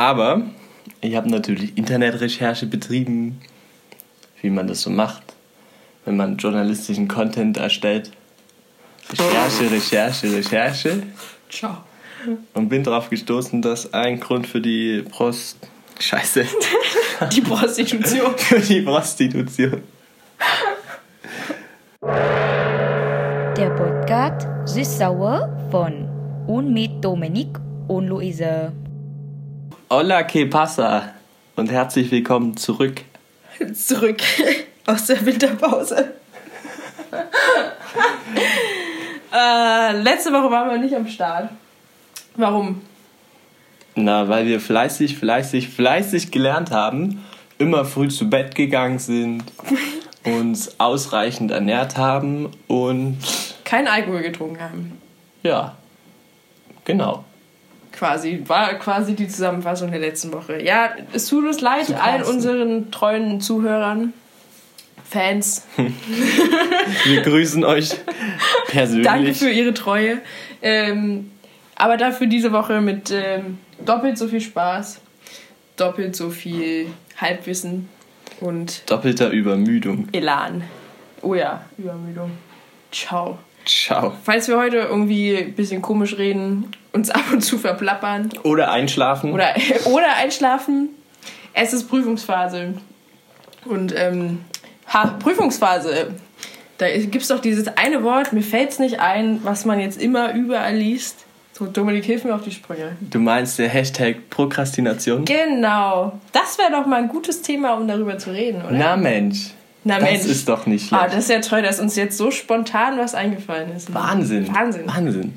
Aber ich habe natürlich Internetrecherche betrieben, wie man das so macht, wenn man journalistischen Content erstellt. Recherche, Recherche, Recherche. Ciao. Und bin darauf gestoßen, dass ein Grund für die Prost... Scheiße. Die Prostitution. für die Prostitution. Der Podcast Süß-Sauer von und mit Dominik und Luise. Hola, que pasa? Und herzlich willkommen zurück. Zurück aus der Winterpause. äh, letzte Woche waren wir nicht am Start. Warum? Na, weil wir fleißig, fleißig, fleißig gelernt haben, immer früh zu Bett gegangen sind, uns ausreichend ernährt haben und Kein Alkohol getrunken haben. ja, genau. Quasi. War quasi die Zusammenfassung der letzten Woche. Ja, es tut uns leid, allen unseren treuen Zuhörern, Fans. Wir grüßen euch persönlich. Danke für Ihre Treue. Ähm, aber dafür diese Woche mit ähm, doppelt so viel Spaß, doppelt so viel Halbwissen und Doppelter Übermüdung. Elan. Oh ja, Übermüdung. Ciao. Ciao. Falls wir heute irgendwie ein bisschen komisch reden, uns ab und zu verplappern Oder einschlafen. oder, oder einschlafen, es ist Prüfungsphase. Und ähm, ha, Prüfungsphase. Da gibt es doch dieses eine Wort, mir fällt es nicht ein, was man jetzt immer überall liest. So, Dominik, hilf mir auf die Sprünge. Du meinst der Hashtag Prokrastination? Genau. Das wäre doch mal ein gutes Thema, um darüber zu reden, oder? Na Mensch. Na das Mensch. ist doch nicht Ah, schlecht. das ist ja toll, dass uns jetzt so spontan was eingefallen ist. Wahnsinn. Wahnsinn. Wahnsinn.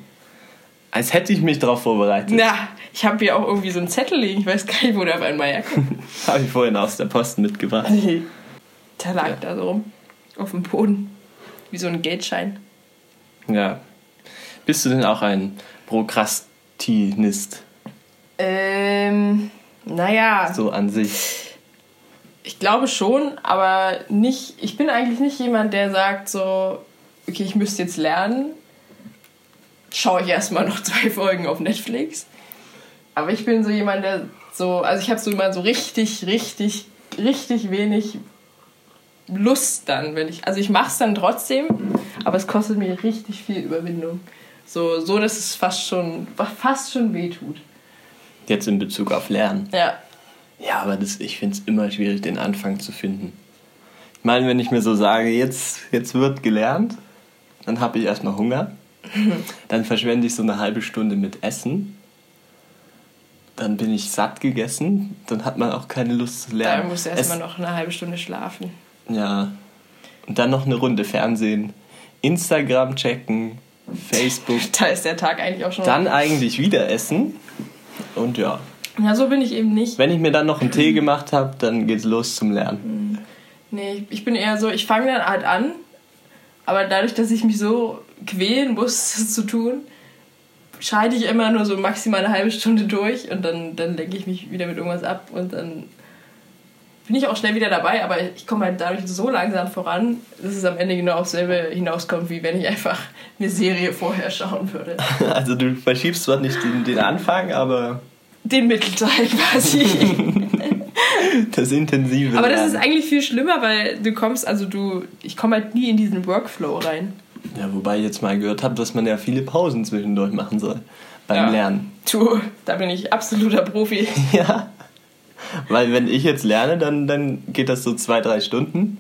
Als hätte ich mich darauf vorbereitet. Na, ich habe hier auch irgendwie so einen Zettel liegen. Ich weiß gar nicht, wo der auf einmal herkommt. Habe ich vorhin aus der Post mitgebracht. Der lag Ja. da so rum. Auf dem Boden. Wie so ein Geldschein. Ja. Bist du denn auch ein Prokrastinist? Ähm, naja, So an sich. ich glaube schon, aber nicht. Ich bin eigentlich nicht jemand, der sagt so, okay, ich müsste jetzt lernen. Schaue ich erstmal noch zwei Folgen auf Netflix. Aber ich bin so jemand, der so, also ich habe so immer so richtig, richtig, richtig wenig Lust dann, wenn ich, also ich mache es dann trotzdem, aber es kostet mir richtig viel Überwindung. So, so dass es fast schon, fast schon wehtut. Jetzt in Bezug auf Lernen. Ja, Ja, aber das, ich finde es immer schwierig, den Anfang zu finden. Ich meine, wenn ich mir so sage, jetzt, jetzt wird gelernt, dann habe ich erstmal Hunger. Dann verschwende ich so eine halbe Stunde mit Essen. Dann bin ich satt gegessen. Dann hat man auch keine Lust zu lernen. musst du Es- erstmal noch eine halbe Stunde schlafen. Ja. Und dann noch eine Runde Fernsehen. Instagram checken. Facebook. Da ist der Tag eigentlich auch schon. Dann eigentlich wieder essen. Und ja. Ja, so bin ich eben nicht. Wenn ich mir dann noch einen Tee gemacht habe, dann geht's los zum Lernen. Nee, ich bin eher so, ich fange dann halt an, aber dadurch, dass ich mich so quälen muss, das zu tun, scheide ich immer nur so maximal eine halbe Stunde durch und dann, dann lenke ich mich wieder mit irgendwas ab und dann bin ich auch schnell wieder dabei, aber ich komme halt dadurch so langsam voran, dass es am Ende genau aufs selbe hinauskommt, wie wenn ich einfach eine Serie vorher schauen würde. Also du verschiebst zwar nicht den, den Anfang, aber Den Mittelteil quasi. das intensive Aber das ist eigentlich viel schlimmer, weil du kommst, also du, ich komme halt nie in diesen Workflow rein. Ja, wobei ich jetzt mal gehört habe, dass man ja viele Pausen zwischendurch machen soll beim Ja. Lernen. Du, da bin ich absoluter Profi. Ja. Weil wenn ich jetzt lerne, dann, dann geht das so zwei, drei Stunden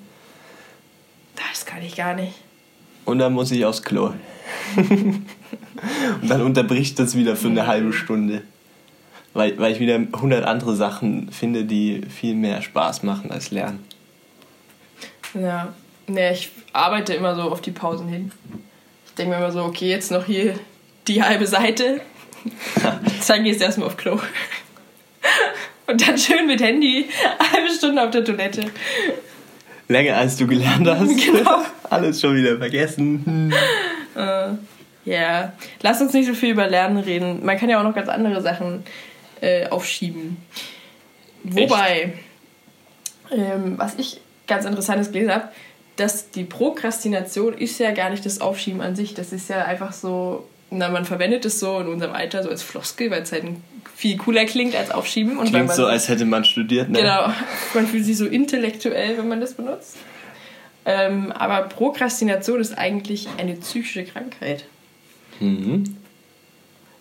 Das kann ich gar nicht. und dann muss ich aufs Klo. und dann unterbricht das wieder für eine halbe Stunde. Weil, weil ich wieder 100 andere Sachen finde, die viel mehr Spaß machen als Lernen. Ja, nee, ich arbeite immer so auf die Pausen hin. Ich denke mir immer so, okay, jetzt noch hier die halbe Seite. Dann gehst du erstmal auf Klo. Und dann schön mit Handy, halbe Stunde auf der Toilette. Länger als du gelernt hast. Genau. Alles schon wieder vergessen. Äh, Ja, lass uns nicht so viel über Lernen reden. Man kann ja auch noch ganz andere Sachen äh, aufschieben. Wobei, ähm, was ich ganz interessantes gelesen habe, dass die Prokrastination ist ja gar nicht das Aufschieben an sich. Das ist ja einfach so na, man verwendet es so in unserem Alter so als Floskel, weil es halt viel cooler klingt als Aufschieben. Und Klingt man, so, als hätte man studiert, ne? Genau, man fühlt sich so intellektuell, wenn man das benutzt. Ähm, aber Prokrastination ist eigentlich eine psychische Krankheit. Mhm.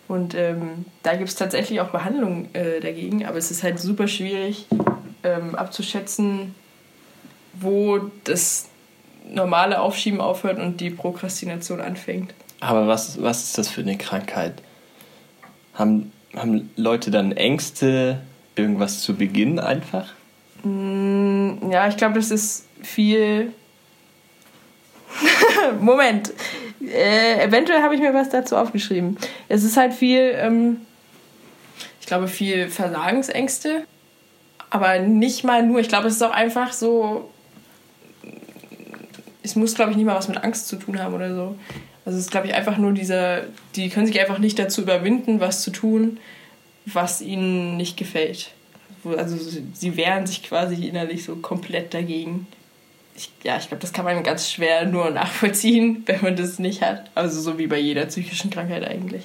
Und ähm, da gibt es tatsächlich auch Behandlungen äh, dagegen, aber es ist halt super schwierig ähm, abzuschätzen, wo das normale Aufschieben aufhört und die Prokrastination anfängt. Aber was, was ist das für eine Krankheit? Haben, haben Leute dann Ängste, irgendwas zu beginnen einfach? Mm, ja, ich glaube, das ist viel. Moment. Äh, eventuell habe ich mir was dazu aufgeschrieben. Es ist halt viel, ähm, ich glaube, viel Versagensängste. Aber nicht mal nur. Ich glaube, es ist auch einfach so. Es muss, glaube ich, nicht mal was mit Angst zu tun haben oder so. Also es ist, glaube ich, einfach nur dieser. Die können sich einfach nicht dazu überwinden, was zu tun, was ihnen nicht gefällt. Also sie wehren sich quasi innerlich so komplett dagegen ich, ja, ich glaube, das kann man ganz schwer nur nachvollziehen, wenn man das nicht hat. Also so wie bei jeder psychischen Krankheit eigentlich.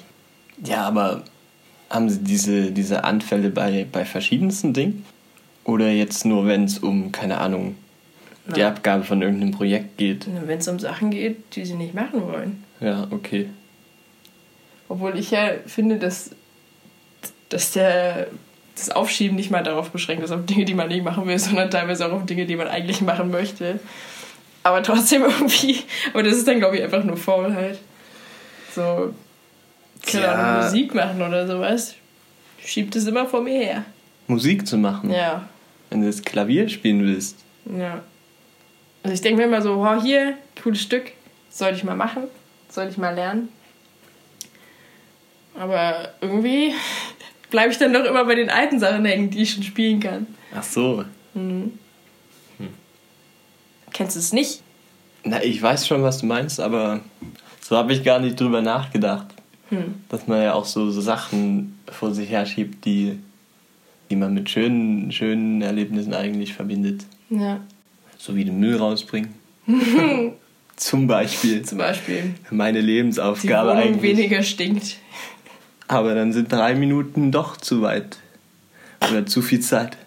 Ja, aber haben Sie diese, diese Anfälle bei, bei verschiedensten Dingen? Oder jetzt nur, wenn es um, keine Ahnung, die Ja. Abgabe von irgendeinem Projekt geht? Wenn es um Sachen geht, die sie nicht machen wollen. Ja, okay. Obwohl ich ja finde, dass, dass der, das Aufschieben nicht mal darauf beschränkt ist, auf Dinge, die man nicht machen will, sondern teilweise auch auf Dinge, die man eigentlich machen möchte. Aber trotzdem irgendwie, aber das ist dann, glaube ich, einfach nur Faulheit. So, keine Ja. Ahnung, Musik machen oder sowas. Schiebt es immer vor mir her. Musik zu machen. Ja, Wenn du das Klavier spielen willst. ja. Also ich denke mir immer so, wow, hier, cooles Stück, soll ich mal machen, soll ich mal lernen. Aber irgendwie bleibe ich dann doch immer bei den alten Sachen hängen, die ich schon spielen kann. Ach so. Kennst du es nicht? Na, ich weiß schon, was du meinst, aber so habe ich gar nicht drüber nachgedacht. Hm. Dass man ja auch so, so Sachen vor sich herschiebt, die, die man mit schönen, schönen Erlebnissen eigentlich verbindet. Ja. So wie den Müll rausbringen. Zum Beispiel. Zum Beispiel, Meine die Lebensaufgabe Wohnung eigentlich. weniger stinkt. Aber dann sind drei Minuten doch zu weit. Oder zu viel Zeit.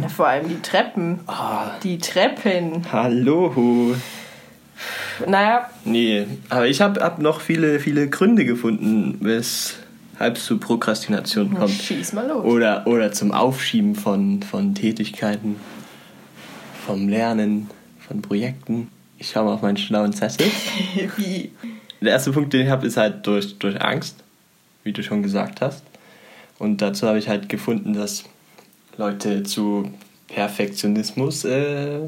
Ja, vor allem die Treppen. Ah, Die Treppen. hallo. Naja, Nee, aber ich habe hab noch viele, viele Gründe gefunden, weshalb es zu Prokrastination kommt. schieß mal los. Oder, oder zum Aufschieben von, von Tätigkeiten, vom Lernen, von Projekten. Ich schaue mal auf meinen schlauen Zettel. Wie? Der erste Punkt, den ich habe, ist halt durch, durch Angst, wie du schon gesagt hast. Und dazu habe ich halt gefunden, dass Leute zu Perfektionismus äh,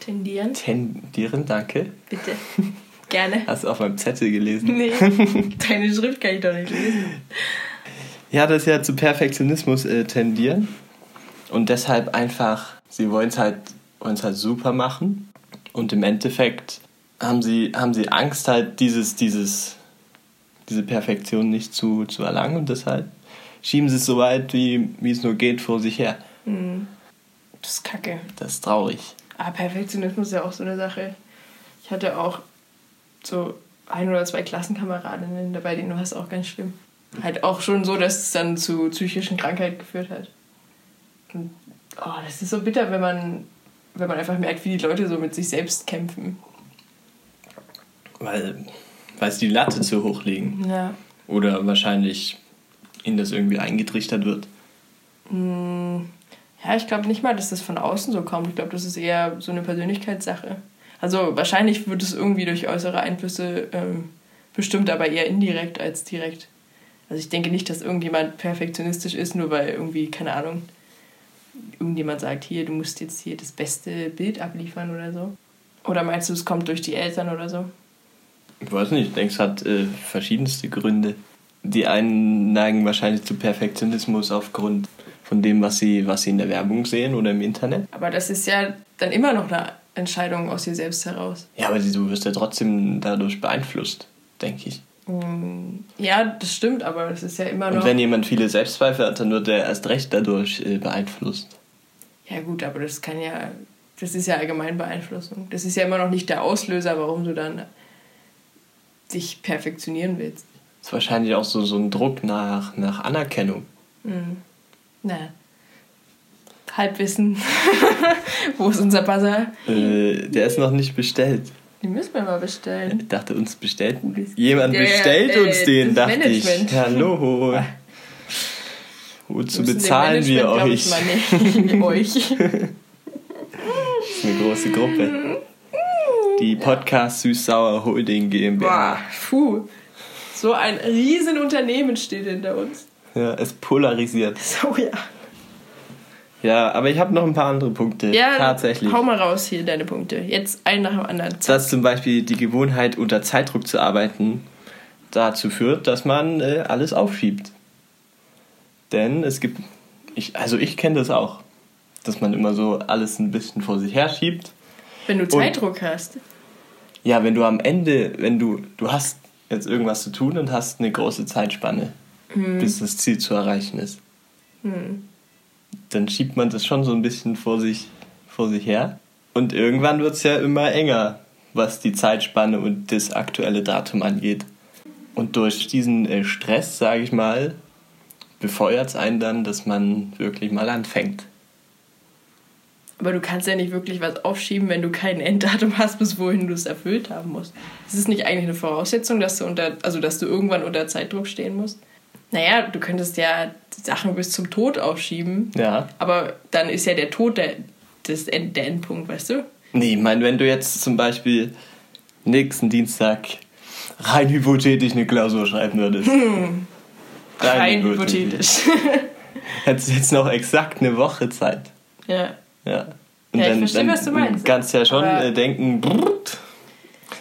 Tendieren? tendieren. Danke. Bitte. Gerne. Hast du auf meinem Zettel gelesen? Nee, deine Schrift kann ich doch nicht lesen. Ja, sie ja zu Perfektionismus äh, tendieren. Und deshalb einfach, sie wollen es halt, wollen's halt super machen. Und im Endeffekt haben sie, haben sie Angst, halt dieses, dieses, diese Perfektion nicht zu, zu erlangen. Und deshalb schieben sie es so weit, wie, wie es nur geht, vor sich her. Das ist kacke. Das ist traurig. Aber Perfektionismus ist ja auch so eine Sache. Ich hatte auch so ein oder zwei Klassenkameradinnen dabei, denen war es auch ganz schlimm. Halt auch schon so, dass es dann zu psychischen Krankheiten geführt hat. Und oh, das ist so bitter, wenn man, wenn man einfach merkt, wie die Leute so mit sich selbst kämpfen. Weil, weil sie die Latte zu hoch legen. Ja. Oder wahrscheinlich ihnen das irgendwie eingetrichtert wird. Ja, ich glaube nicht mal, dass das von außen so kommt. Ich glaube, das ist eher so eine Persönlichkeitssache. Also wahrscheinlich wird es irgendwie durch äußere Einflüsse ähm, bestimmt, aber eher indirekt als direkt. Also ich denke nicht, dass irgendjemand perfektionistisch ist, nur weil irgendwie, keine Ahnung, irgendjemand sagt, hier, du musst jetzt hier das beste Bild abliefern oder so. Oder meinst du, es kommt durch die Eltern oder so? Ich weiß nicht, ich denke, es hat äh, verschiedenste Gründe. Die einen neigen wahrscheinlich zu Perfektionismus aufgrund von dem, was sie, was sie in der Werbung sehen oder im Internet. Aber das ist ja dann immer noch eine Entscheidung aus dir selbst heraus. Ja, aber du wirst ja trotzdem dadurch beeinflusst, denke ich. Ja, das stimmt, aber das ist ja immer noch. Und wenn jemand viele Selbstzweifel hat, dann wird er erst recht dadurch äh, beeinflusst. Ja gut, aber das kann ja, das ist ja allgemein Beeinflussung. Das ist ja immer noch nicht der Auslöser, warum du dann dich perfektionieren willst. Ist wahrscheinlich auch so, so ein Druck nach, nach Anerkennung. Na. Halbwissen. Wo ist unser Buzzer? Äh, der ist noch nicht bestellt. Den müssen wir mal bestellen. Ich dachte, uns bestellt jemand Ja, bestellt äh, uns den, das dachte Management. ich. Hallo. Wozu bezahlen wir euch? Ich mal nicht. euch. Das ist eine große Gruppe. Die Podcast Süß-Sauer Holding GmbH. Boah, puh. So ein Riesenunternehmen steht hinter uns. Ja, es polarisiert. So, ja. Ja, aber ich habe noch ein paar andere Punkte. Ja, Tatsächlich. hau mal raus hier deine Punkte. Jetzt ein nach dem anderen. Dass zum Beispiel die Gewohnheit, unter Zeitdruck zu arbeiten, dazu führt, dass man äh, alles aufschiebt. Denn es gibt, ich, also ich kenne das auch, dass man immer so alles ein bisschen vor sich her schiebt. Wenn du Zeitdruck hast. Ja, wenn du am Ende, wenn du, du hast jetzt irgendwas zu tun und hast eine große Zeitspanne, bis das Ziel zu erreichen ist, dann schiebt man das schon so ein bisschen vor sich, vor sich her. Und irgendwann wird es ja immer enger, was die Zeitspanne und das aktuelle Datum angeht. Und durch diesen äh, Stress, sage ich mal, befeuert es einen dann, dass man wirklich mal anfängt. Aber du kannst ja nicht wirklich was aufschieben, wenn du kein Enddatum hast, bis wohin du es erfüllt haben musst. Ist es nicht eigentlich eine Voraussetzung, dass du unter, also dass du irgendwann unter Zeitdruck stehen musst? Naja, du könntest ja Sachen bis zum Tod aufschieben, Ja. aber dann ist ja der Tod der, das End, der Endpunkt, weißt du? Nee, ich meine, wenn du jetzt zum Beispiel nächsten Dienstag rein hypothetisch eine Klausur schreiben würdest. Rein hypothetisch. Hättest du jetzt noch exakt eine Woche Zeit. ja. Ja. Und Ja, ich verstehe, was du meinst. kannst ja schon Aber- äh, denken, brrrt,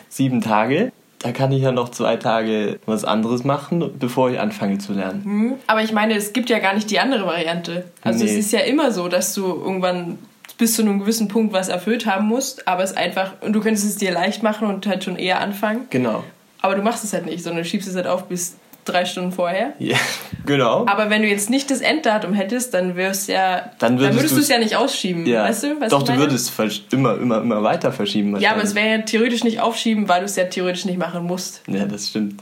sieben Tage, da kann ich ja noch zwei Tage was anderes machen, bevor ich anfange zu lernen. Hm, Aber ich meine, es gibt ja gar nicht die andere Variante. Also es Nee. ist ja immer so, dass du irgendwann bis zu einem gewissen Punkt was erfüllt haben musst, aber es einfach, und du könntest es dir leicht machen und halt schon eher anfangen. Genau. Aber du machst es halt nicht, sondern du schiebst es halt auf bis drei Stunden vorher. Ja, genau. Aber wenn du jetzt nicht das Enddatum hättest, dann wirst ja, Dann würdest würdest du es ja nicht ausschieben. ja. Weißt du, was Doch, du würdest immer, immer, immer weiter verschieben. Ja, aber es wäre ja theoretisch nicht aufschieben, weil du es ja theoretisch nicht machen musst. Ja, das stimmt.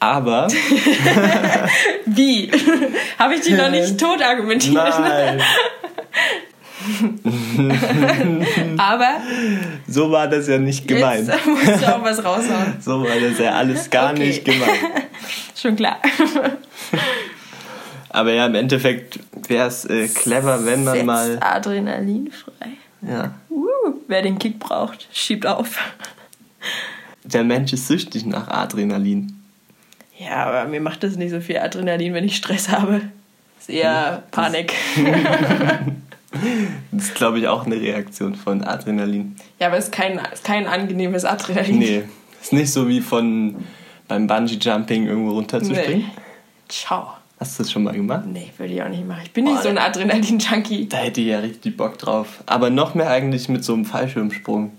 Aber, Wie? Habe ich dich noch nicht tot argumentiert? nein, Aber so war das ja nicht gemeint. jetzt musst du auch was raushauen. So war das ja alles gar Okay. nicht gemeint. Schon klar. Aber ja, im Endeffekt wäre es äh, clever, wenn man Setzt mal. Adrenalin frei. Ja. Uh, wer den Kick braucht, schiebt auf. Der Mensch ist süchtig nach Adrenalin. Ja, aber mir macht das nicht so viel Adrenalin, wenn ich Stress habe. Ist eher Panik. Das ist, glaube ich, auch eine Reaktion von Adrenalin. Ja, aber es ist kein, ist kein angenehmes Adrenalin. Nee, ist nicht so wie von beim Bungee-Jumping irgendwo runterzuspringen. Nee. Ciao. Hast du das schon mal gemacht? Nee, würde ich auch nicht machen. Ich bin nicht Oh, so ein Adrenalin-Junkie. Da hätte ich ja richtig Bock drauf. Aber noch mehr eigentlich mit so einem Fallschirmsprung.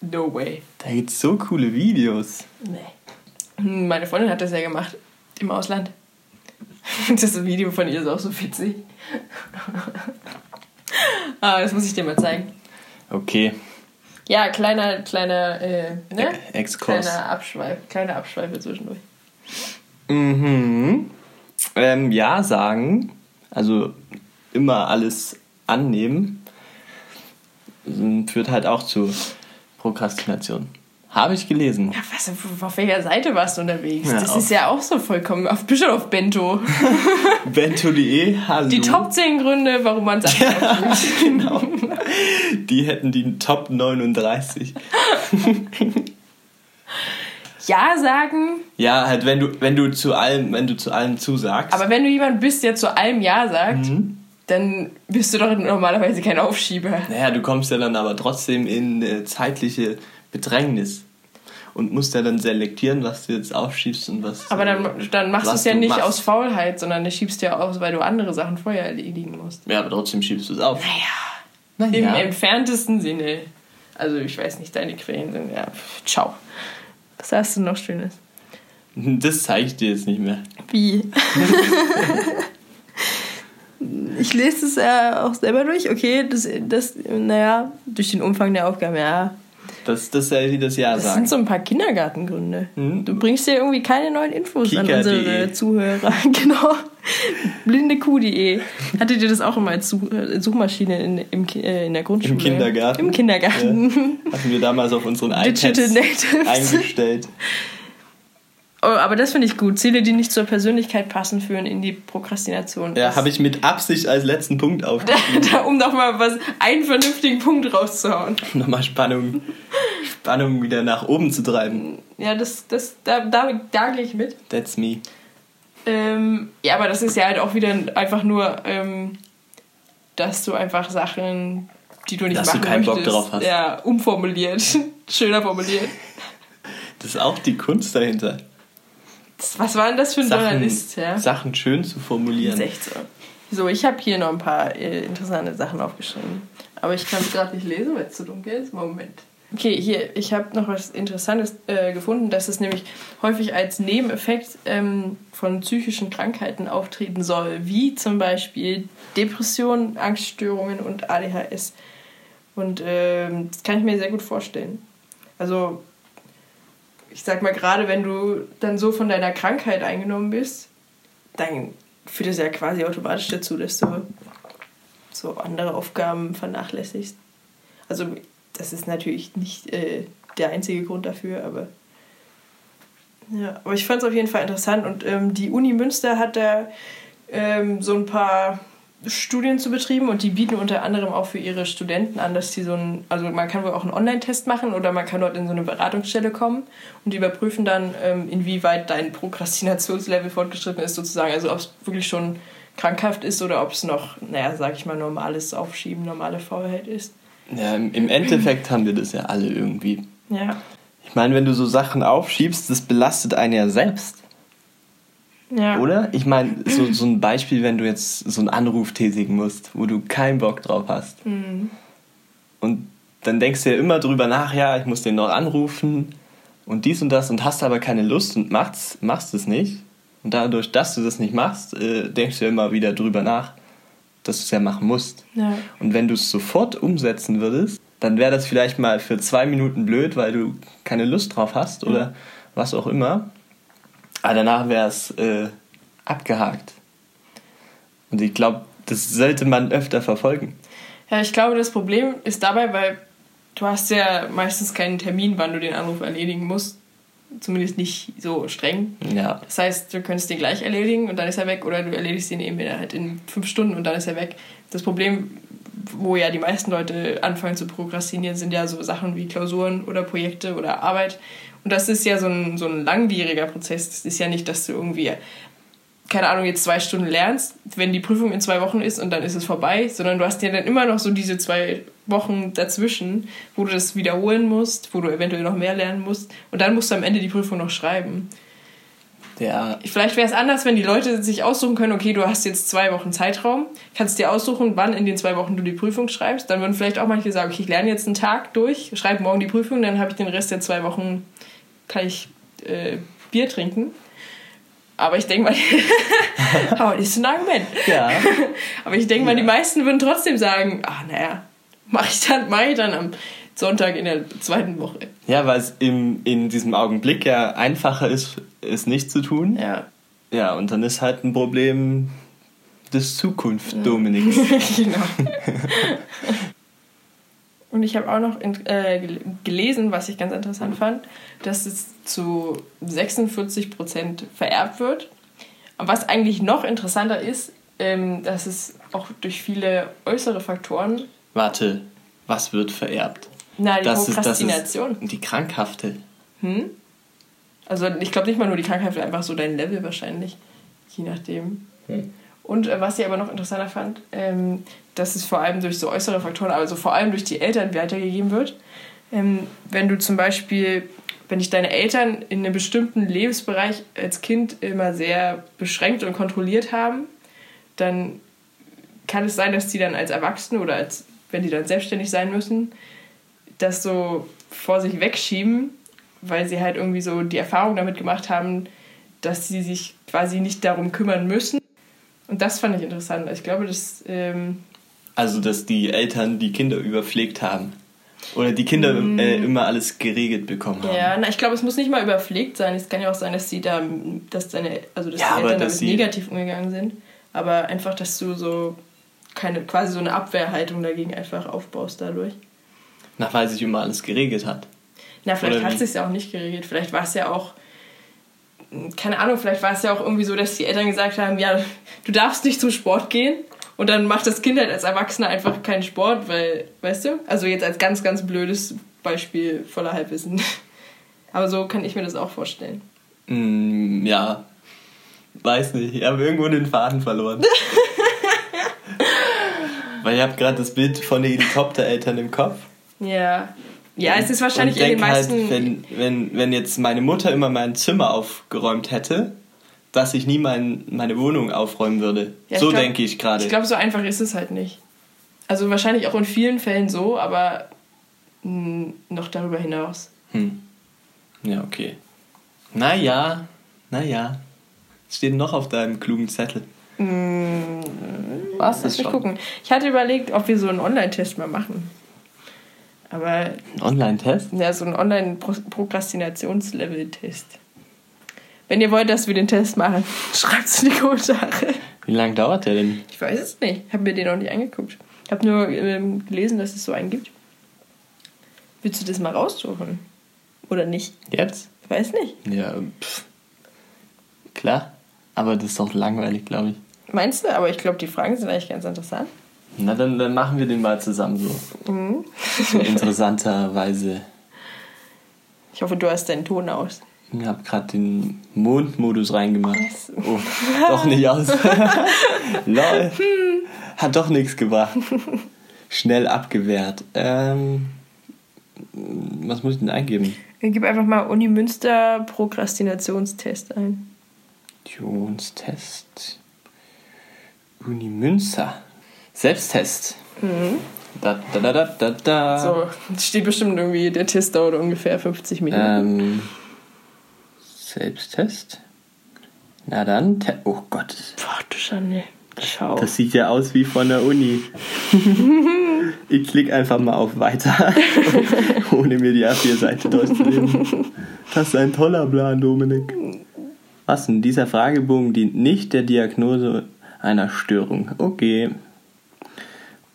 No way. Da gibt's so coole Videos. Nee. Hm, Meine Freundin hat das ja gemacht. Im Ausland. Das Video von ihr ist auch so witzig. ah, das muss ich dir mal zeigen. Okay, Ja, kleiner, kleiner, äh, ne? E- Exkurs. Kleiner Abschweif, kleine Abschweife zwischendurch. Mhm. Ähm, ja sagen, also immer alles annehmen, ähm, führt halt auch zu Prokrastination. Habe ich gelesen. Ja, was, auf welcher Seite warst du unterwegs? Ja, das ist ja auch so vollkommen auf Bischof auf Bento. Bento.de, hallo. Die Top 10 Gründe, warum man sagt. genau. Die hätten die Top 39. ja sagen, Ja, halt wenn du wenn du zu allem, wenn du zu allem zusagst. aber wenn du jemand bist, der zu allem Ja sagt, Mhm. dann bist du doch normalerweise kein Aufschieber. naja, du kommst ja dann aber trotzdem in äh, zeitliche Bedrängnis und musst ja dann selektieren, was du jetzt aufschiebst und was. Aber dann, dann machst du es ja nicht machst. aus Faulheit, sondern du schiebst ja aus, weil du andere Sachen vorher erledigen musst. Ja, aber trotzdem schiebst du es auf. Naja, im Naja. entferntesten Sinne. Also ich weiß nicht, deine Quellen sind ja. Ciao. Was hast du noch Schönes? Das zeige ich dir jetzt nicht mehr. Wie? ich lese es ja auch selber durch. Okay, das, das, naja, durch den Umfang der Aufgaben, ja. Das, das soll sie das Ja Das sagen. sind so ein paar Kindergartengründe. Hm? Du bringst dir irgendwie keine neuen Infos an Kika.de. unsere Zuhörer. Genau. Blindekuh.de. Hattet ihr das auch immer als äh, Suchmaschine in, im, äh, in der Grundschule? Im Kindergarten. Im Kindergarten. Hatten wir damals auf unseren iPads eingestellt. Oh, aber das finde ich gut. Ziele, die nicht zur Persönlichkeit passen, führen in die Prokrastination. Ja, habe ich mit Absicht als letzten Punkt aufgeschrieben. da, um noch mal was, einen vernünftigen Punkt rauszuhauen. Nochmal Spannung, Spannung wieder nach oben zu treiben. Ja, das, das, da, da, da gehe ich mit. That's me. Ähm, ja, aber das ist ja halt auch wieder einfach nur, ähm, dass du einfach Sachen, die du nicht Dass du machen keinen Bock möchtest, drauf hast. ja, umformuliert. Schöner formuliert. Das ist auch die Kunst dahinter. Was war denn das für ein Sachen, Journalist? Ja? Sachen schön zu formulieren. ist so. So, ich habe hier noch ein paar äh, interessante Sachen aufgeschrieben. Aber ich kann es gerade nicht lesen, weil es zu dunkel ist. Moment. Okay, hier, ich habe noch was Interessantes äh, gefunden, dass es nämlich häufig als Nebeneffekt ähm, von psychischen Krankheiten auftreten soll, wie zum Beispiel Depressionen, Angststörungen und ADHS. Und ähm, das kann ich mir sehr gut vorstellen. Also, ich sag mal, gerade wenn du dann so von deiner Krankheit eingenommen bist, dann führt es ja quasi automatisch dazu, dass du so andere Aufgaben vernachlässigst. Also das ist natürlich nicht äh, der einzige Grund dafür, aber ja, aber ich fand es auf jeden Fall interessant und ähm, die Uni Münster hat da ähm, so ein paar Studien zu betrieben und die bieten unter anderem auch für ihre Studenten an, dass die so ein, also man kann wohl auch einen Online-Test machen oder man kann dort in so eine Beratungsstelle kommen und die überprüfen dann, ähm, inwieweit dein Prokrastinationslevel fortgeschritten ist sozusagen, also ob es wirklich schon krankhaft ist oder ob es noch, naja, sag ich mal, normales Aufschieben, normale Faulheit ist. Ja, im, Im Endeffekt haben wir das ja alle irgendwie. Ja. Ich meine, wenn du so Sachen aufschiebst, das belastet einen ja selbst, Ja. oder? Ich meine, so, so ein Beispiel, wenn du jetzt so einen Anruf tätigen musst, wo du keinen Bock drauf hast. Mhm. Und dann denkst du ja immer drüber nach, ja, ich muss den noch anrufen und dies und das und hast aber keine Lust und machst, machst es nicht. Und dadurch, dass du das nicht machst, äh, denkst du ja immer wieder drüber nach, dass du es ja machen musst. Ja. Und wenn du es sofort umsetzen würdest, dann wäre das vielleicht mal für zwei Minuten blöd, weil du keine Lust drauf hast oder was auch immer. Aber danach wäre es äh, abgehakt. Und ich glaube, das sollte man öfter verfolgen. Ja, ich glaube, das Problem ist dabei, weil du hast ja meistens keinen Termin, wann du den Anruf erledigen musst. Zumindest nicht so streng. Ja. Das heißt, du könntest den gleich erledigen und dann ist er weg oder du erledigst ihn eben halt in fünf Stunden und dann ist er weg. Das Problem, wo ja die meisten Leute anfangen zu prokrastinieren, sind ja so Sachen wie Klausuren oder Projekte oder Arbeit. Und das ist ja so ein, so ein langwieriger Prozess. Das ist ja nicht, dass du irgendwie, keine Ahnung, jetzt zwei Stunden lernst, wenn die Prüfung in zwei Wochen ist und dann ist es vorbei, sondern du hast ja dann immer noch so diese zwei Wochen dazwischen, wo du das wiederholen musst, wo du eventuell noch mehr lernen musst und dann musst du am Ende die Prüfung noch schreiben. Ja, Vielleicht wäre es anders, wenn die Leute sich aussuchen können, okay, du hast jetzt zwei Wochen Zeitraum, kannst dir aussuchen, wann in den zwei Wochen du die Prüfung schreibst. Dann würden vielleicht auch manche sagen, okay, ich lerne jetzt einen Tag durch, schreibe morgen die Prüfung, dann habe ich den Rest der zwei Wochen, kann ich äh, Bier trinken. Aber ich denke mal, aber das ist ein Argument. ja. Aber ich denke mal, Ja. die meisten würden trotzdem sagen, ach naja, mache ich, dann, mach ich dann am Sonntag in der zweiten Woche. Ja, weil es im, in diesem Augenblick ja einfacher ist, es nicht zu tun. Ja. Ja, und dann ist halt ein Problem des Zukunft, Dominiks. genau. Und ich habe auch noch in, äh, gel- gelesen, was ich ganz interessant fand, dass es zu 46 Prozent vererbt wird. Und was eigentlich noch interessanter ist, ähm, dass es auch durch viele äußere Faktoren, Warte, was wird vererbt? na, die Das ist, das Prokrastination. ist die krankhafte. Hm? Also ich glaube nicht mal nur die Krankheit, einfach so dein Level wahrscheinlich, je nachdem. Hm. Und äh, was ich aber noch interessanter fand, ähm, dass es vor allem durch so äußere Faktoren, also vor allem durch die Eltern weitergegeben wird. Ähm, wenn du zum Beispiel, wenn dich deine Eltern in einem bestimmten Lebensbereich als Kind immer sehr beschränkt und kontrolliert haben, dann kann es sein, dass die dann als Erwachsene oder als, wenn die dann selbstständig sein müssen, das so vor sich wegschieben, weil sie halt irgendwie so die Erfahrung damit gemacht haben, dass sie sich quasi nicht darum kümmern müssen. Und das fand ich interessant. Ich glaube, das, ähm, Also, dass die Eltern die Kinder überpflegt haben. Oder die Kinder äh, immer alles geregelt bekommen haben. Ja, na, ich glaube, es muss nicht mal überpflegt sein. Es kann ja auch sein, dass sie da, dass deine, also dass Ja, die Eltern dass damit negativ umgegangen sind. Aber einfach, dass du so keine, quasi so eine Abwehrhaltung dagegen einfach aufbaust dadurch. Na, weil sich immer alles geregelt hat. Na, vielleicht hat sich ja auch nicht geregelt. Vielleicht war es ja auch, keine Ahnung, vielleicht war es ja auch irgendwie so, dass die Eltern gesagt haben, ja, du darfst nicht zum Sport gehen. Und dann macht das Kind halt als Erwachsener einfach keinen Sport, weil, weißt du? Also jetzt als ganz, ganz blödes Beispiel voller Halbwissen. Aber so kann ich mir das auch vorstellen. Mm, ja. Weiß nicht. Ich habe irgendwo den Faden verloren. weil ich habe gerade das Bild von den Helikoptereltern im Kopf. Ja. Ja, es ist wahrscheinlich und in den denk meisten. Halt, wenn, wenn, wenn jetzt meine Mutter immer mein Zimmer aufgeräumt hätte, dass ich nie mein, meine Wohnung aufräumen würde. Ja, so glaub- denke ich gerade. Ich glaube, so einfach ist es halt nicht. Also wahrscheinlich auch in vielen Fällen so, aber mh, noch darüber hinaus. Hm. Ja, okay. Naja, naja. Was steht noch auf deinem klugen Zettel? Was Lass mich gucken. Ich hatte überlegt, ob wir so einen Online-Test mal machen. Aber Ein Online-Test? ja, so einen Online-Prokrastinationslevel-Test. Wenn ihr wollt, dass wir den Test machen, schreibt es in die Kommentare. Wie lange dauert der denn? Ich weiß es nicht. Ich habe mir den noch nicht angeguckt. Ich habe nur ähm, gelesen, dass es so einen gibt. Willst du das mal raussuchen? Oder nicht? Jetzt? Ich weiß nicht. Ja, pff. Klar. Aber das ist doch langweilig, glaube ich. Meinst du? Aber ich glaube, die Fragen sind eigentlich ganz interessant. Na, dann, dann machen wir den mal zusammen so. Mhm. so interessanterweise. Ich hoffe, du hast deinen Ton aus. Ich habe gerade den Mondmodus reingemacht. Oh, doch nicht aus. Lol. Hat doch nichts gebracht. Schnell abgewehrt. Ähm, was muss ich denn eingeben? Gib einfach mal Uni Münster Prokrastinationstest ein. Jonstest. Uni Münster. Selbsttest. Da, da, da, da, da, da. So, steht bestimmt irgendwie, der Test dauert ungefähr 50 Minuten. Ähm, Selbsttest. Na dann, te oh Gott, Boah, du Schande. Schau. das sieht ja aus wie von der Uni. ich klicke einfach mal auf Weiter, ohne mir die A4-Seite durchzulesen. Das ist ein toller Plan, Dominik. Was denn? Dieser Fragebogen dient nicht der Diagnose einer Störung. Okay.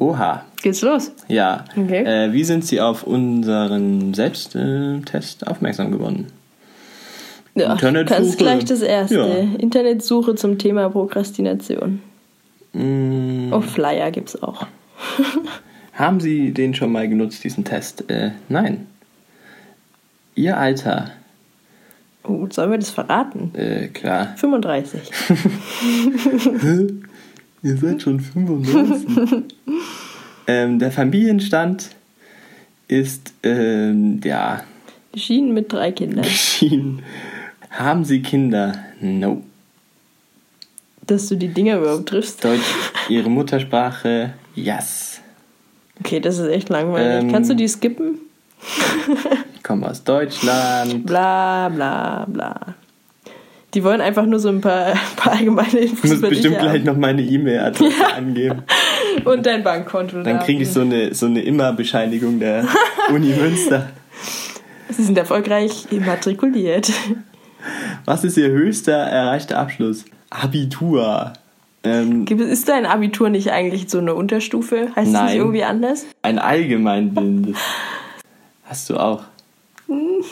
Oha. Geht's los? Ja. Okay. Äh, wie sind Sie auf unseren Selbsttest aufmerksam geworden? Ja, Internetsuche. ganz gleich das erste. Ja. Internetsuche zum Thema Prokrastination. Mm, Oh, Flyer gibt's auch. Haben Sie den schon mal genutzt, diesen Test? Äh, nein. Ihr Alter? Oh, sollen wir das verraten? Äh, klar. 35. Ihr seid schon 95. ähm, der Familienstand ist, ähm, ja, Geschieden mit drei Kindern. geschieden. Haben Sie Kinder? No. Dass du die Dinger überhaupt triffst. Deutsch, Ihre Muttersprache? Yes. Okay, das ist echt langweilig. Ähm. Kannst du die skippen? Ich komme aus Deutschland. Bla bla bla. Die wollen einfach nur so ein paar, paar allgemeine Infos muss über dich bestimmt gleich noch meine E-Mail-Adresse angeben. Und dein Bankkonto. Dann kriege ich so eine, so eine Immer-Bescheinigung der Uni Münster. Sie sind erfolgreich immatrikuliert. Was ist Ihr höchster erreichter Abschluss? Abitur. Ähm, es- Ist dein Abitur nicht eigentlich so eine Unterstufe? Heißt es Nein. nicht irgendwie anders? ein allgemeinbildendes. Hast du auch? Hm.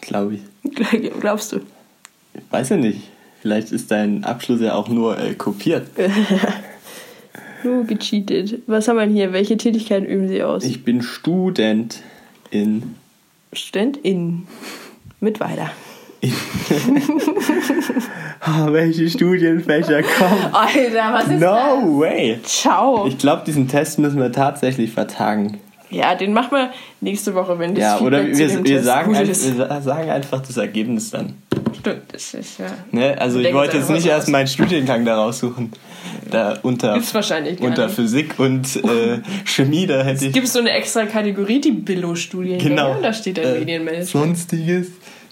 Glaube ich. Glaubst du? Weiß ja nicht. Vielleicht ist dein Abschluss ja auch nur äh, kopiert. Nur gecheatet. Was haben wir denn hier? Welche Tätigkeit üben Sie aus? Ich bin Student in. Studentin. Mit weiter. Ah, welche Studienfächer kommen? Alter, was ist das? No way! Ciao. Ich glaube, diesen Test müssen wir tatsächlich vertagen. Ja, den machen wir nächste Woche, wenn das Ja, oder Feedback zu wir, wir, sagen ein, wir sa- sagen einfach das Ergebnis dann. Stimmt, das ist ja. Ne? Also ich wollte jetzt nicht was erst meinen Studiengang da raussuchen. Da unter, Gibt's wahrscheinlich unter nicht. Physik und äh, Chemie, da hätte ich... Gibt es so eine extra Kategorie, die Billo-Studien? Genau. Und da steht dann Äh, Medienmanagement. Sonstiges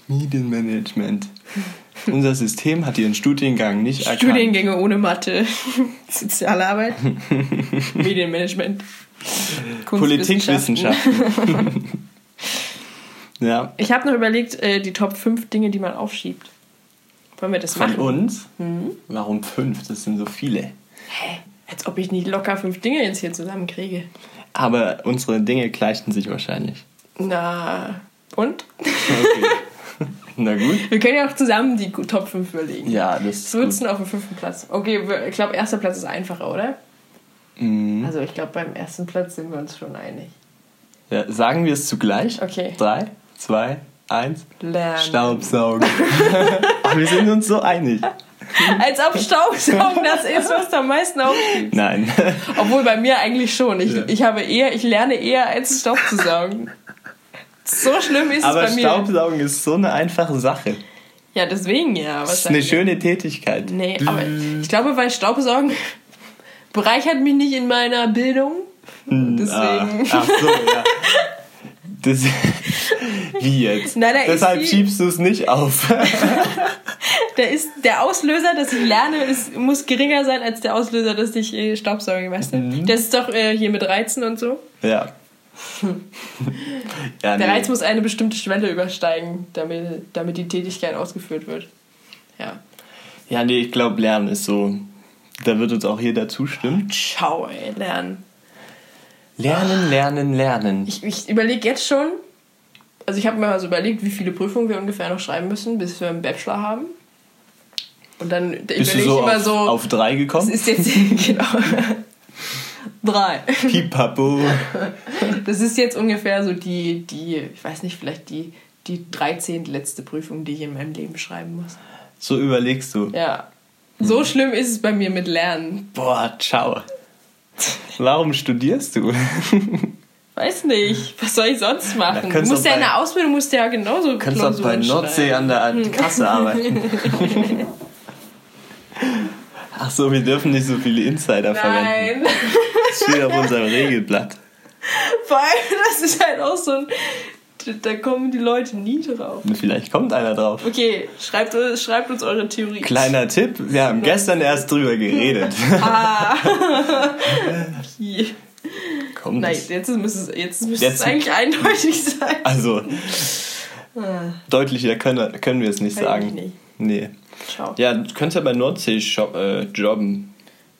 Medienmanagement. Unser System hat ihren Studiengang nicht erkannt. Studiengänge ohne Mathe, Sozialarbeit, Medienmanagement, Politikwissenschaften. ja. Ich habe noch überlegt, äh, die Top 5 Dinge, die man aufschiebt. Wollen wir das Von machen? uns? Warum fünf? Das sind so viele. Hä? Als ob ich nicht locker fünf Dinge jetzt hier zusammenkriege. Aber unsere Dinge gleichen sich wahrscheinlich. Na, und? Okay. Na gut. Wir können ja auch zusammen die Top 5 überlegen. Ja, das Was ist würdest du auf dem fünften Platz? Okay, ich glaube, erster Platz ist einfacher, oder? Mhm. Also ich glaube, beim ersten Platz sind wir uns schon einig. Ja, sagen wir es zugleich? Okay. Drei, zwei, eins. Lernen. Staubsaugen. Ach, wir sind uns so einig. Als ob Staubsaugen das ist, was am meisten aufschiebst. Nein. Obwohl bei mir eigentlich schon. Ich, Ja. ich habe eher, ich lerne eher als Staub zu saugen. So schlimm ist Aber es bei mir. Staubsaugen ist so eine einfache Sache. Ja, deswegen ja. Das ist eine schöne Tätigkeit. Nee, aber ich glaube, weil Staubsaugen bereichert mich nicht in meiner Bildung. Deswegen. Ah, ach so, ja. Das, wie jetzt? Da ist Deshalb die- schiebst du es nicht auf. Der, ist, der Auslöser, dass ich lerne, ist, muss geringer sein als der Auslöser, dass ich äh, Staubsauge, weißt du? Mhm. Das ist doch äh, hier mit Reizen und so. ja. ja Der nee. Reiz muss eine bestimmte Schwelle übersteigen, damit, damit die Tätigkeit ausgeführt wird. Ja. ja, nee, ich glaube, Lernen ist so. Da wird uns auch jeder zustimmen. Ciao, ey, lernen. Lernen, lernen, lernen. Ich, ich überlege jetzt schon, also ich habe mir mal so überlegt, wie viele Prüfungen wir ungefähr noch schreiben müssen, bis wir einen Bachelor haben. Und dann Bist überlege ich so immer auf, so, auf drei das gekommen? ist jetzt, genau, drei. Pipapo. Das ist jetzt ungefähr so die, die, ich weiß nicht, vielleicht die, die 13. letzte Prüfung, die ich in meinem Leben schreiben muss. So überlegst du. Ja. So schlimm ist es bei mir mit Lernen. Boah, ciao. Warum studierst du? Weiß nicht, was soll ich sonst machen? Du musst ja in der Ausbildung musst ja genauso Du kannst auch bei Nordsee an der Kasse arbeiten. Ach so, wir dürfen nicht so viele Insider verwenden. Nein. Das steht auf unserem Regelblatt. Vor allem, das ist halt auch so ein. Da kommen die Leute nie drauf. Vielleicht kommt einer drauf. Okay, schreibt, schreibt uns eure Theorie. Kleiner Tipp, wir haben gestern erst drüber geredet. Ah. Hi. Kommt Nein, jetzt müsste es, jetzt müsste es eigentlich eindeutig sein. Also, deutlicher können, können wir es nicht Kann ich sagen. nicht. Nee. Ciao. Ja, du könntest ja bei Nordsee shop, äh, jobben.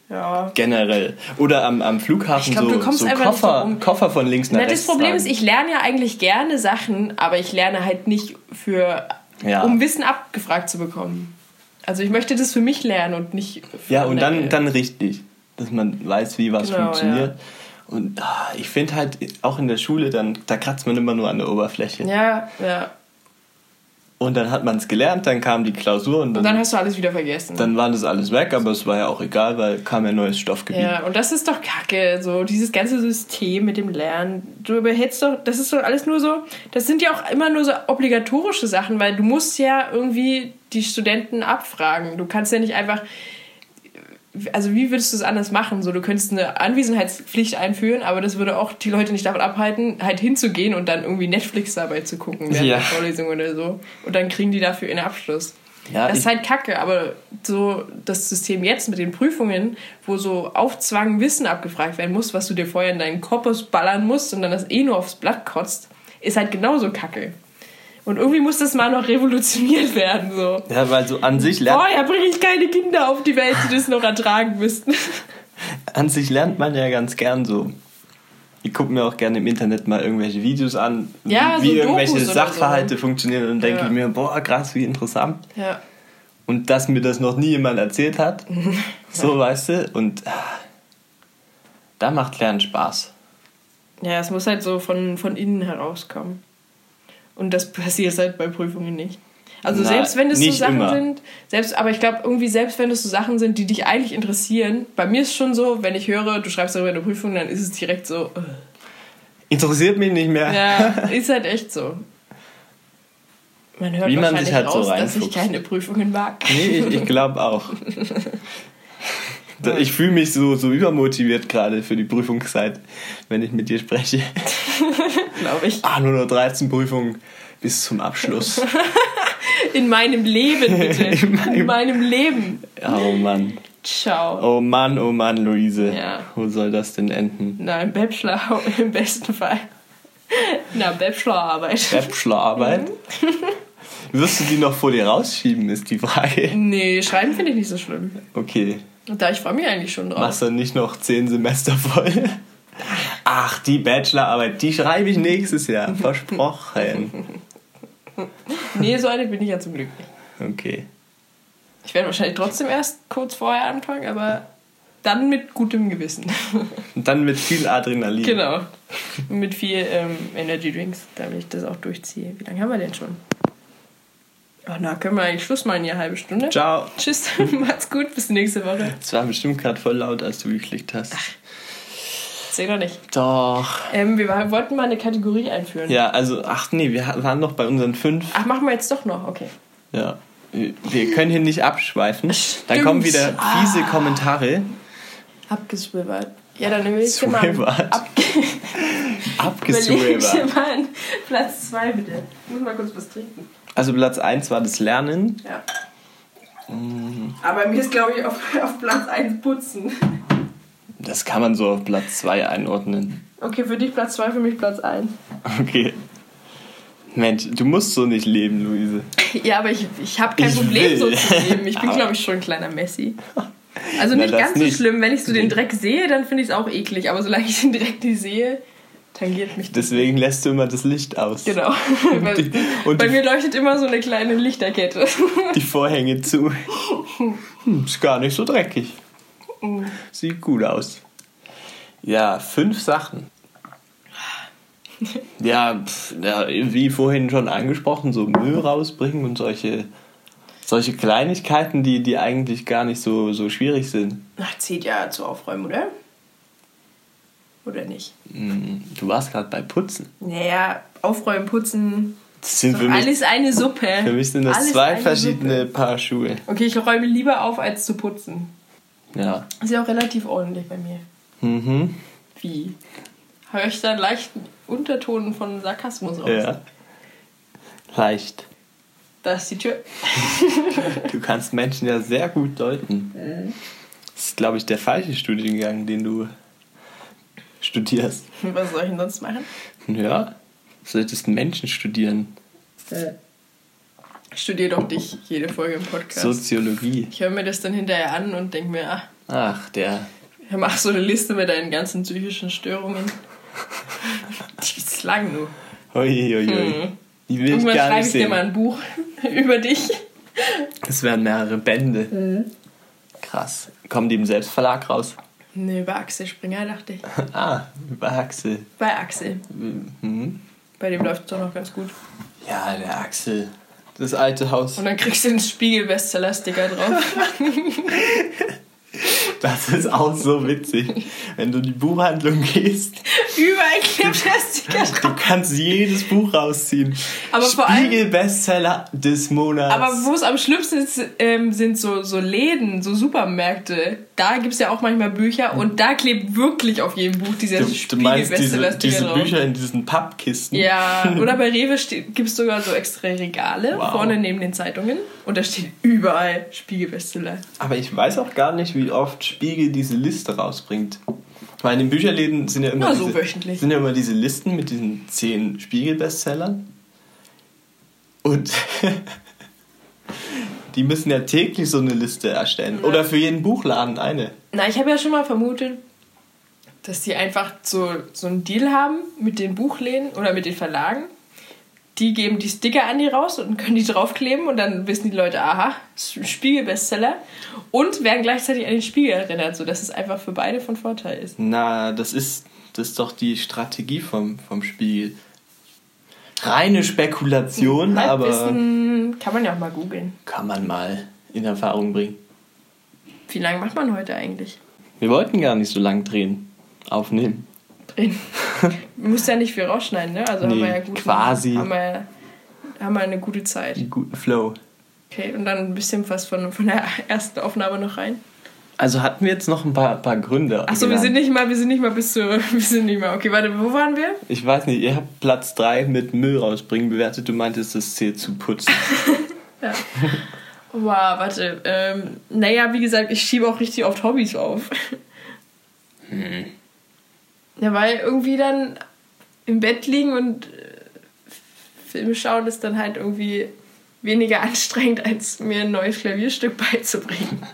Ja. Generell. Oder am, am Flughafen Ich glaub, so, so Koffer, drum. Koffer von links nach Na, das rechts. Problem tragen. ist, ich lerne ja eigentlich gerne Sachen, aber ich lerne halt nicht für, Ja. um Wissen abgefragt zu bekommen. Also ich möchte das für mich lernen und nicht für Ja, und dann, dann richtig. Dass man weiß, wie was Genau, funktioniert. Und ah, ich finde halt, auch in der Schule, dann, da kratzt man immer nur an der Oberfläche. Ja, ja. Und dann hat man es gelernt, dann kam die Klausur und dann, Und dann hast du alles wieder vergessen. dann war das alles weg, aber es war ja auch egal, weil kam ja neues Stoffgebiet. ja, und das ist doch kacke, so dieses ganze System mit dem Lernen. Du überhältst doch, das ist doch alles nur so, das sind ja auch immer nur so obligatorische Sachen, weil du musst ja irgendwie die Studenten abfragen. Du kannst ja nicht einfach, also wie würdest du es anders machen? So, du könntest eine Anwesenheitspflicht einführen, aber das würde auch die Leute nicht davon abhalten, halt hinzugehen und dann irgendwie Netflix dabei zu gucken während Ja. der Vorlesung oder so. Und dann kriegen die dafür ihren Abschluss. Ja, das ist halt kacke, aber so das System jetzt mit den Prüfungen, wo so auf Zwang Wissen abgefragt werden muss, was du dir vorher in deinen Korpus ballern musst und dann das eh nur aufs Blatt kotzt, ist halt genauso kacke. Und irgendwie muss das mal noch revolutioniert werden. So. Ja, weil so an sich, lernt, Vorher bringe ich keine Kinder auf die Welt, die das noch ertragen müssten. an sich lernt man ja ganz gern so. Ich gucke mir auch gerne im Internet mal irgendwelche Videos an, Ja, wie, so irgendwelche Sachverhalte so. funktionieren und denke Ja. ich mir, boah, krass, wie interessant. Ja. Und dass mir das noch nie jemand erzählt hat, so weißt du, und ah, da macht Lernen Spaß. Ja, es muss halt so von, von innen herauskommen. Und das passiert halt bei Prüfungen nicht. Also Na, selbst wenn es so Sachen immer. sind, selbst, aber ich glaube irgendwie selbst wenn es so Sachen sind, die dich eigentlich interessieren, bei mir ist schon so, wenn ich höre, du schreibst darüber eine Prüfung, dann ist es direkt so, äh. Interessiert mich nicht mehr. ja, ist halt echt so. Man hört Wie man sich halt so raus, dass ich keine Prüfungen mag. Nee, ich, ich glaube auch. Ich fühle mich so, so übermotiviert gerade für die Prüfungszeit, wenn ich mit dir spreche. Glaube ich. Ah, nur noch 13 Prüfungen bis zum Abschluss. In meinem Leben, bitte. In meinem- In meinem Leben. Oh Mann. Ciao. Oh Mann, oh Mann, Luise. Ja. Wo soll das denn enden? Na, im Bachelor im besten Fall. Na, Bachelorarbeit. Bachelorarbeit? Wirst du die noch vor dir rausschieben, ist die Frage. Nee, schreiben finde ich nicht so schlimm. Okay. Da ich freue mich eigentlich schon drauf. Machst du nicht noch zehn Semester voll? Ach, die Bachelorarbeit, die schreibe ich nächstes Jahr. Versprochen. Nee, so eine bin ich ja zum Glück nicht. Okay. Ich werde wahrscheinlich trotzdem erst kurz vorher anfangen, aber dann mit gutem Gewissen. Und dann mit viel Adrenalin. genau. Und mit viel ähm, Energy Drinks, damit ich das auch durchziehe. Wie lange haben wir denn schon? Oh, na, können wir eigentlich Schluss machen, hier halbe Stunde. Ciao. Tschüss, macht's gut, bis nächste Woche. Es war bestimmt gerade voll laut, als du geklickt hast. Seh doch nicht. Doch. Ähm, wir war- wollten mal eine Kategorie einführen. Ja, also, ach nee, wir waren noch bei unseren fünf. Ach, machen wir jetzt doch noch, okay. Ja. Wir können hier nicht abschweifen. Dann Stimmt. kommen wieder fiese Ah. Kommentare. Abgeswibbert. Ja, dann will ich mal, ab, dir Abgeswebert. mal einen Platz 2 bitte. Ich muss mal kurz was trinken. Also Platz 1 war das Lernen. Ja. Mhm. Aber mir ist, glaube ich, auf, auf Platz 1 Putzen. Das kann man so auf Platz 2 einordnen. Okay, für dich Platz 2, für mich Platz 1. Okay. Mensch, du musst so nicht leben, Luise. Ja, aber ich, ich habe kein Ich Problem, so will. zu leben. Ich bin, glaube ich, schon ein kleiner Messi. Also Na, nicht ganz nicht. so schlimm. Wenn ich so den. Dreck sehe, dann finde ich es auch eklig. Aber solange ich den Dreck nicht sehe, tangiert mich das. Deswegen lässt du immer das Licht aus. Genau. Weil- die- und Bei mir leuchtet immer so eine kleine Lichterkette. Die Vorhänge zu. Hm, ist gar nicht so dreckig. Sieht gut aus. Ja, fünf Sachen. Ja, pf, ja, wie vorhin schon angesprochen, so Müll rausbringen und solche, solche Kleinigkeiten, die, die eigentlich gar nicht so, so schwierig sind. Ach, zählt ja zu aufräumen, oder? Oder nicht? Hm, Du warst gerade bei Putzen. Naja, aufräumen, putzen. Das sind für mich, alles eine Suppe. für mich sind das Alles zwei eine verschiedene Suppe. Paar Schuhe. Okay, ich räume lieber auf, als zu putzen. Ja. Ist ja auch relativ ordentlich bei mir. Mhm. Wie? Höre ich da einen leichten Unterton von Sarkasmus raus? Ja. Leicht. Da ist die Tür. Du kannst Menschen ja sehr gut deuten. Das ist, glaube ich, der falsche Studiengang, den du studierst. Was soll ich denn sonst machen? Ja, du solltest Menschen studieren. Ich studiere doch dich jede Folge im Podcast. Soziologie. ich höre mir das dann hinterher an und denke mir, ah, Ach, der. mach so eine Liste mit deinen ganzen psychischen Störungen. Die ist lang, du. Ui, ui, ui. Hm. Die will ich Irgendwann gar schreibe nicht ich dir mal sehen. ein Buch über dich. Das wären mehrere Bände. Krass. Kommen die im Selbstverlag raus? Ne, über Axel Springer dachte ich. Ah, über Axel. Bei Axel. Mhm. Bei dem läuft es doch noch ganz gut. Ja, der Axel. Das alte Haus. Und dann kriegst du den Spiegel-Bestseller-Sticker drauf. Das ist auch so witzig. Wenn du in die Buchhandlung gehst, Überall klebt der Sticker drauf. du kannst jedes Buch rausziehen. Aber vor allem- Spiegel-Bestseller des Monats. Aber wo es am schlimmsten ist, ähm, sind so, so Läden, so Supermärkte. Da gibt es ja auch manchmal Bücher und da klebt wirklich auf jedem Buch dieser meinst diese, diese drauf. Bücher in diesen Pappkisten? Ja, oder bei Rewe gibt es sogar so extra Regale Wow. vorne neben den Zeitungen und da steht überall Spiegel-Bestseller. Aber ich weiß auch gar nicht, wie oft Spiegel diese Liste rausbringt. Weil in den Bücherläden sind ja immer, Na, so diese, sind ja immer diese Listen mit diesen zehn Spiegel-Bestsellern. Und die müssen ja täglich so eine Liste erstellen. Oder für jeden Buchladen eine. Na, ich habe ja schon mal vermutet, dass die einfach so, so einen Deal haben mit den Buchläden oder mit den Verlagen. Die geben die Sticker an die raus und können die draufkleben und dann wissen die Leute, aha, Spiegel-Bestseller und werden gleichzeitig an den Spiegel erinnert, sodass es einfach für beide von Vorteil ist. Na, das ist, das ist doch die Strategie vom, vom Spiegel. Reine Spekulation, aber Halbwissen kann man ja auch mal googeln. kann man mal in Erfahrung bringen. Wie lange macht man heute eigentlich? Wir wollten gar nicht so lang drehen, aufnehmen. Drin. Du musst ja nicht viel rausschneiden, ne? Also haben Nee, wir ja gut. quasi. Haben wir, haben wir eine gute Zeit. Einen guten Flow. Okay, und dann ein bisschen was von, von der ersten Aufnahme noch rein. Also hatten wir jetzt noch ein paar, paar Gründe. Achso, wir sind nicht mal, wir sind nicht mal bis zu. Wir sind nicht mal. Okay, warte, wo waren wir? Ich weiß nicht, ihr habt Platz 3 mit Müll rausbringen bewertet. Du meintest, das zählt zu putzen. Ja. Wow, warte. Ähm, naja, wie gesagt, ich schiebe auch richtig oft Hobbys auf. Hm. Ja, weil irgendwie dann im Bett liegen und äh, Filme schauen ist dann halt irgendwie weniger anstrengend, als mir ein neues Klavierstück beizubringen.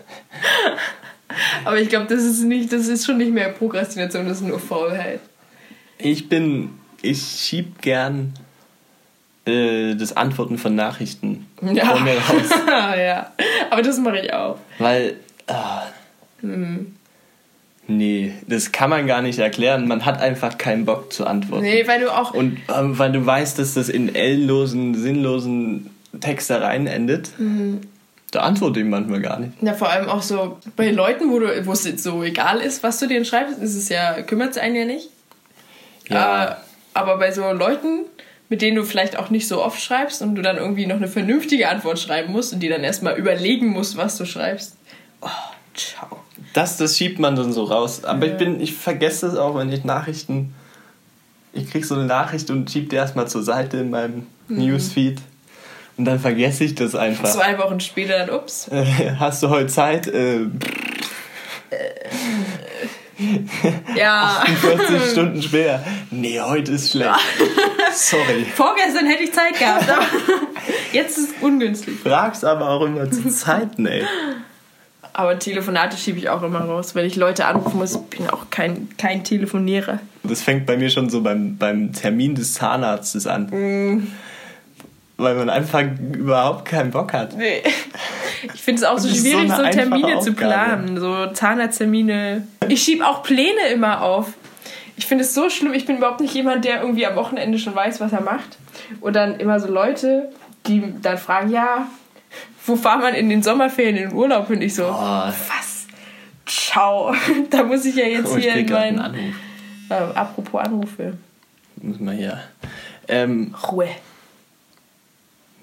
Aber ich glaube, das ist nicht, das ist schon nicht mehr Prokrastination, das ist nur Faulheit. Ich bin, ich schieb gern äh, das Antworten von Nachrichten Ja. vor mir raus. ja, aber das mache ich auch. Weil, ah, nee, das kann man gar nicht erklären. Man hat einfach keinen Bock zu antworten. Nee, weil du auch. Und ähm, weil du weißt, dass das in ellenlosen, sinnlosen Textereien endet, da antworte ich manchmal gar nicht. Ja, vor allem auch so bei Leuten, wo du, wo es so egal ist, was du denen schreibst, ist es ja, kümmert es einen ja nicht. Ja. Äh, aber bei so Leuten, mit denen du vielleicht auch nicht so oft schreibst und du dann irgendwie noch eine vernünftige Antwort schreiben musst und die dann erstmal überlegen musst, was du schreibst. Oh, ciao. Das, das schiebt man dann so raus. Aber ich bin, ich vergesse es auch, wenn ich Nachrichten. Ich krieg so eine Nachricht und schieb die erstmal zur Seite in meinem Newsfeed. Und dann vergesse ich das einfach. Zwei Wochen später dann, ups. Äh, Hast du heute Zeit? Äh, Ja. 40 Stunden später. Nee, heute ist schlecht. Sorry. Vorgestern hätte ich Zeit gehabt, aber jetzt ist es ungünstig. Frag's aber auch immer zu Zeiten, ey. Aber Telefonate schiebe ich auch immer raus. Wenn ich Leute anrufen muss, bin ich auch kein, kein Telefonierer. Das fängt bei mir schon so beim, beim Termin des Zahnarztes an. Weil man einfach überhaupt keinen Bock hat. Nee. Ich finde es auch so so schwierig, so, einfache Termine zu planen. So Zahnarzttermine. Ich schiebe auch Pläne immer auf. Ich finde es so schlimm. Ich bin überhaupt nicht jemand, der irgendwie am Wochenende schon weiß, was er macht. Und dann immer so Leute, die dann fragen, ja, wo fahren man in den Sommerferien in den Urlaub? Und ich so, Oh. was? Ciao. Da muss ich ja jetzt Oh, ich hier in meinen... Anruf. Äh, apropos Anrufe. Muss man hier. Ähm, Ruhe.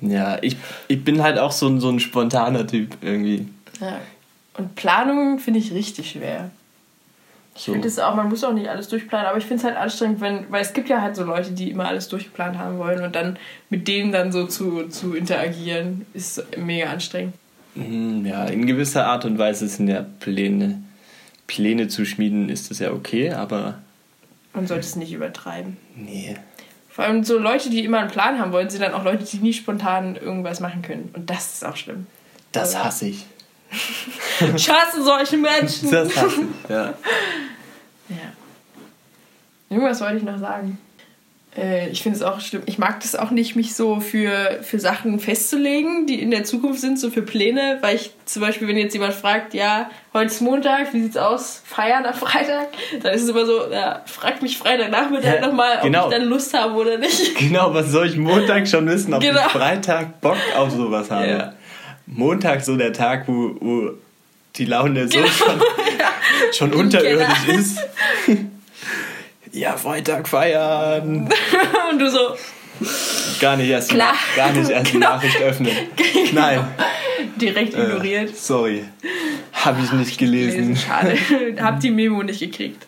ja, ich, ich bin halt auch so ein, so ein spontaner Typ irgendwie. Ja. Und Planung finde ich richtig schwer. Ich So. finde es auch, man muss auch nicht alles durchplanen, aber ich finde es halt anstrengend, wenn, weil es gibt ja halt so Leute, die immer alles durchgeplant haben wollen und dann mit denen dann so zu, zu interagieren, ist mega anstrengend. Hm, Ja, in gewisser Art und Weise sind ja Pläne. Pläne zu schmieden ist das ja okay, aber Man sollte es nicht übertreiben. nee. Vor allem so Leute, die immer einen Plan haben wollen, sind dann auch Leute, die nie spontan irgendwas machen können. Und das ist auch schlimm. Das hasse ich. Ich hasse solche Menschen. Das hasse ich, ja. Ja. Irgendwas wollte ich noch sagen. Äh, ich finde es auch schlimm. Ich mag das auch nicht, mich so für, für Sachen festzulegen, die in der Zukunft sind, so für Pläne, weil ich zum Beispiel, wenn jetzt jemand fragt, ja, heute ist Montag, wie sieht's aus? Feiern am Freitag? Dann ist es immer so, ja, frag mich Freitagnachmittag Ja, nochmal, ob genau. ich dann Lust habe oder nicht. Genau, was soll ich Montag schon wissen, ob Genau. ich Freitag Bock auf sowas habe? Ja. Montag so der Tag, wo, wo die Laune so Genau. schon, schon Genau. unterirdisch ist. Ja, Freitag feiern. Und du so, Gar nicht erst, Klar. Gar nicht erst die Genau. Nachricht öffnen. Nein. direkt Äh, ignoriert. sorry. Habe ich nicht gelesen. Schade. Hab die Memo nicht gekriegt.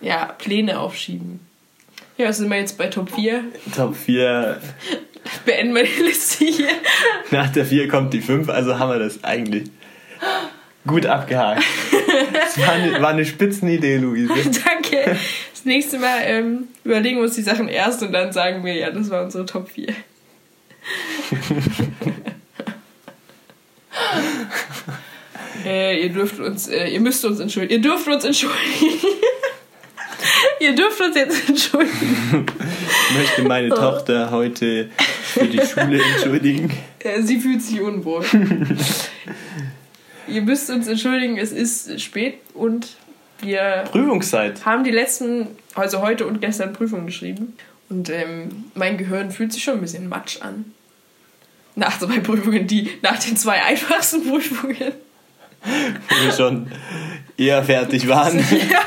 Ja, Pläne aufschieben. Ja, sind wir jetzt bei Top 4. Top 4. Beenden wir die Liste hier. Nach der 4 kommt die 5, also haben wir das eigentlich gut abgehakt. Das war eine, war eine Spitzenidee, Luise. Danke. Das nächste Mal ähm, überlegen wir uns die Sachen erst und dann sagen wir, ja, das war unsere Top 4. äh, ihr dürft uns, äh, ihr müsst uns entschuldigen. Ihr dürft uns entschuldigen. ihr dürft uns jetzt entschuldigen. Ich möchte meine Tochter heute für die Schule entschuldigen. Sie fühlt sich unwohl. ihr müsst uns entschuldigen, es ist spät und wir Prüfungszeit. haben die letzten, also heute und gestern Prüfungen geschrieben. Und ähm, mein Gehirn fühlt sich schon ein bisschen matsch an. Nach zwei Prüfungen, die nach den zwei einfachsten Prüfungen. Wo wir schon eher fertig waren. ja,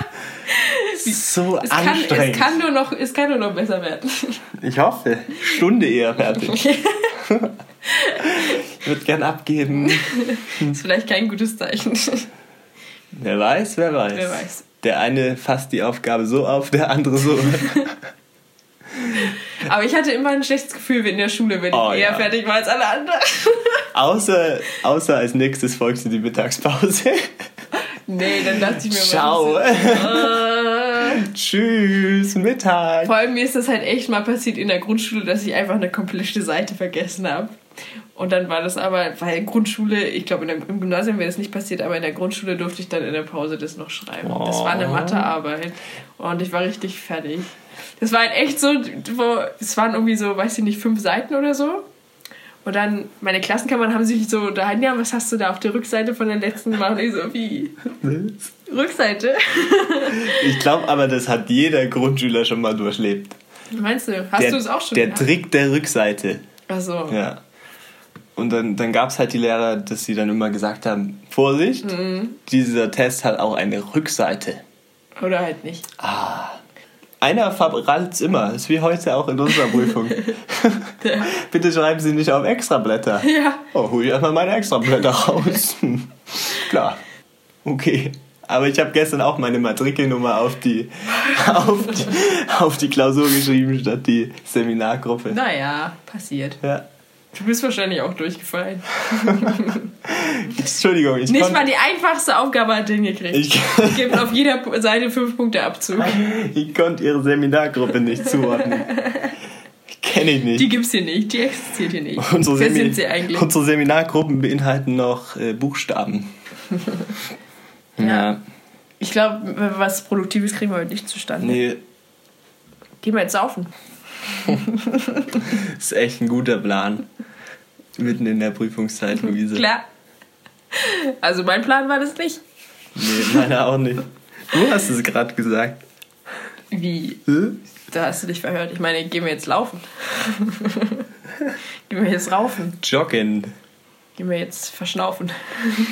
So es, kann, anstrengend. es, kann nur noch, es kann nur noch besser werden. Ich hoffe. Stunde eher fertig. Ich würde gern abgeben. ist vielleicht kein gutes Zeichen. Wer weiß, wer weiß. Wer weiß. Der eine fasst die Aufgabe so auf, der andere so. Aber ich hatte immer ein schlechtes Gefühl in der Schule, wenn ich Oh, eher ja. fertig war als alle anderen. Außer, außer als nächstes folgte die Mittagspause. Nee, dann dachte ich mir. Ciao. ist- Äh. Tschüss, Mittag. Vor allem mir ist das halt echt mal passiert in der Grundschule, dass ich einfach eine komplette Seite vergessen habe. Und dann war das aber, weil Grundschule, ich glaube im Gymnasium wäre das nicht passiert, aber in der Grundschule durfte ich dann in der Pause das noch schreiben. Das war eine Oh. Mathearbeit und ich war richtig fertig. Das war halt echt so, wo, es waren irgendwie so, weiß ich nicht, fünf Seiten oder so. Und dann, meine Klassenkammern haben sich so unterhalten, ja, was hast du da auf der Rückseite von der letzten Mal? Und ich so, wie? Rückseite? Ich glaube aber, das hat jeder Grundschüler schon mal durchlebt. Meinst du? Hast der, du es auch schon Der gehabt? Trick der Rückseite. Also, Ja. Und dann, dann gab es halt die Lehrer, dass sie dann immer gesagt haben, Vorsicht, Mhm. dieser Test hat auch eine Rückseite. oder halt nicht. Einer verprallt immer, ist wie heute auch in unserer Prüfung. Bitte schreiben Sie nicht auf Extrablätter. Ja. Oh, hol ich erstmal meine Extrablätter raus. Hm. Klar. Okay. Aber ich habe gestern auch meine Matrikelnummer auf die, auf, die, auf die Klausur geschrieben, statt die Seminargruppe. Naja, passiert. Ja. Du bist wahrscheinlich auch durchgefallen. Entschuldigung, ich Nicht mal die einfachste Aufgabe hat hingekriegt. ich, Gibt auf jeder Seite fünf Punkte Abzug. ich konnte Ihre Seminargruppe nicht zuordnen. Kenne ich nicht. Die gibt's hier nicht, die existiert hier nicht. Unsere, Wer Semi- sind sie eigentlich? unsere Seminargruppen beinhalten noch äh, Buchstaben. Ja. Ich glaube, was Produktives kriegen wir heute nicht zustande. Nee, Gehen wir jetzt saufen. ist echt ein guter Plan. Mitten in der Prüfungszeit, Luise. Klar. Also mein Plan war das nicht. Nee, meiner auch nicht. Du hast es gerade gesagt. Wie? Hä? Da hast du dich verhört. Ich meine, gehen wir jetzt laufen. gehen wir jetzt raufen. Joggen. Gehen wir jetzt verschnaufen.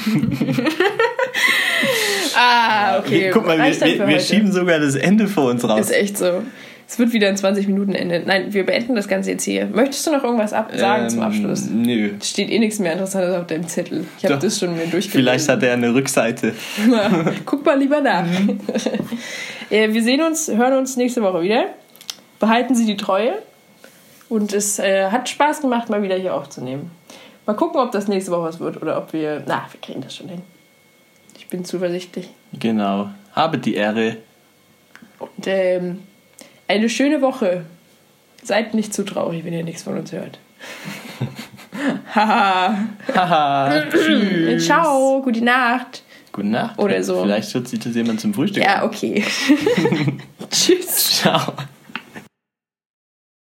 ah, okay. Guck mal, wir, wir, wir schieben sogar das Ende vor uns raus. Ist echt so. Es wird wieder in 20 Minuten enden. Nein, wir beenden das Ganze jetzt hier. Möchtest du noch irgendwas ab sagen zum Ähm, Abschluss? Nö. Es steht eh nichts mehr Interessantes auf deinem Zettel. Ich habe das schon mir durchgelesen. Vielleicht hat er eine Rückseite. Guck mal lieber nach. Äh, wir sehen uns, hören uns nächste Woche wieder. Behalten Sie die Treue. Und es äh, hat Spaß gemacht, mal wieder hier aufzunehmen. Mal gucken, ob das nächste Woche was wird oder ob wir. Na, wir kriegen das schon hin. Ich bin zuversichtlich. Genau. Habe die Ehre. Und ähm, eine schöne Woche. Seid nicht zu traurig, wenn ihr nichts von uns hört. Haha. Haha. Tschüss. Ciao, gute Nacht. Gute Nacht. Oder so. Vielleicht hört sich das jemand zum Frühstück Ja, okay. Tschüss. Ciao.